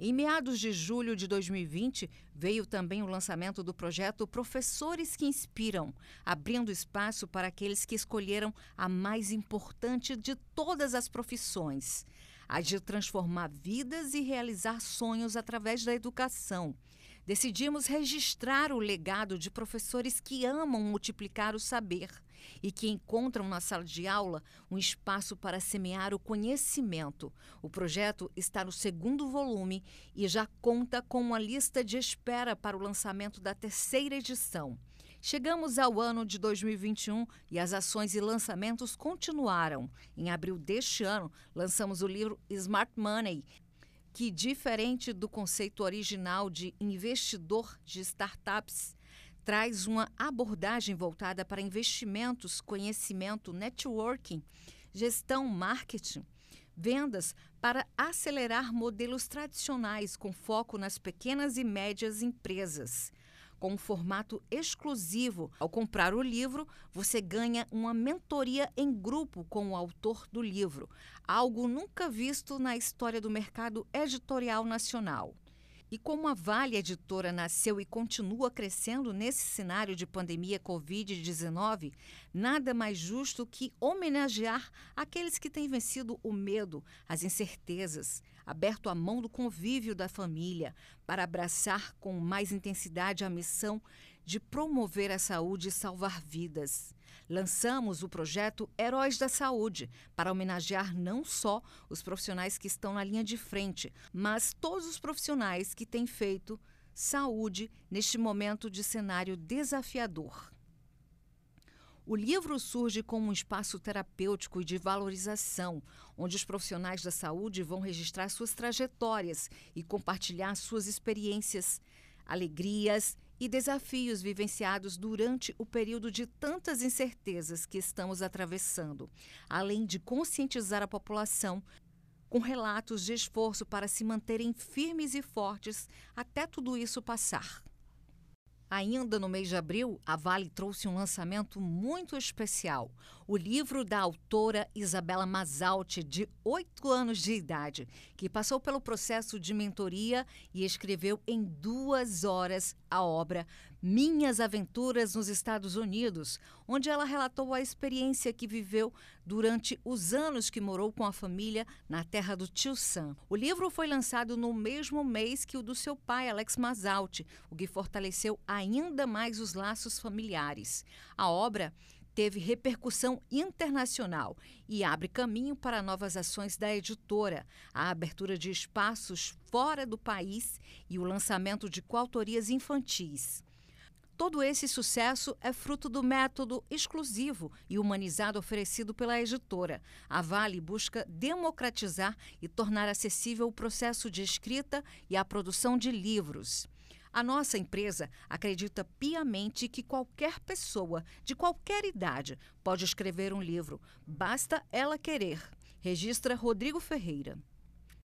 Em meados de julho de 2020, veio também o lançamento do projeto Professores que Inspiram, abrindo espaço para aqueles que escolheram a mais importante de todas as profissões, a de transformar vidas e realizar sonhos através da educação. Decidimos registrar o legado de professores que amam multiplicar o saber e que encontram na sala de aula um espaço para semear o conhecimento. O projeto está no segundo volume e já conta com uma lista de espera para o lançamento da terceira edição. Chegamos ao ano de 2021 e as ações e lançamentos continuaram. Em abril deste ano, lançamos o livro Smart Money, que, diferente do conceito original de investidor de startups, traz uma abordagem voltada para investimentos, conhecimento, networking, gestão, marketing, vendas para acelerar modelos tradicionais com foco nas pequenas e médias empresas com um formato exclusivo. Ao comprar o livro, você ganha uma mentoria em grupo com o autor do livro, algo nunca visto na história do mercado editorial nacional. E como a Vale Editora nasceu e continua crescendo nesse cenário de pandemia Covid-19, nada mais justo que homenagear aqueles que têm vencido o medo, as incertezas, aberto a mão do convívio da família para abraçar com mais intensidade a missão de promover a saúde e salvar vidas. Lançamos o projeto Heróis da Saúde para homenagear não só os profissionais que estão na linha de frente, mas todos os profissionais que têm feito saúde neste momento de cenário desafiador. O livro surge como um espaço terapêutico e de valorização, onde os profissionais da saúde vão registrar suas trajetórias e compartilhar suas experiências, alegrias e desafios vivenciados durante o período de tantas incertezas que estamos atravessando, além de conscientizar a população com relatos de esforço para se manterem firmes e fortes até tudo isso passar. Ainda no mês de abril, a Vale trouxe um lançamento muito especial: o livro da autora Isabela Masalti, de 8 anos de idade, que passou pelo processo de mentoria e escreveu em duas horas a obra Minhas Aventuras nos Estados Unidos, onde ela relatou a experiência que viveu durante os anos que morou com a família na terra do tio Sam. O livro foi lançado no mesmo mês que o do seu pai, Alex Masalti, o que fortaleceu ainda mais os laços familiares. A obra teve repercussão internacional e abre caminho para novas ações da editora, a abertura de espaços fora do país e o lançamento de coautorias infantis. Todo esse sucesso é fruto do método exclusivo e humanizado oferecido pela editora. A Vale busca democratizar e tornar acessível o processo de escrita e a produção de livros. A nossa empresa acredita piamente que qualquer pessoa, de qualquer idade, pode escrever um livro, basta ela querer. Registra Rodrigo Ferreira.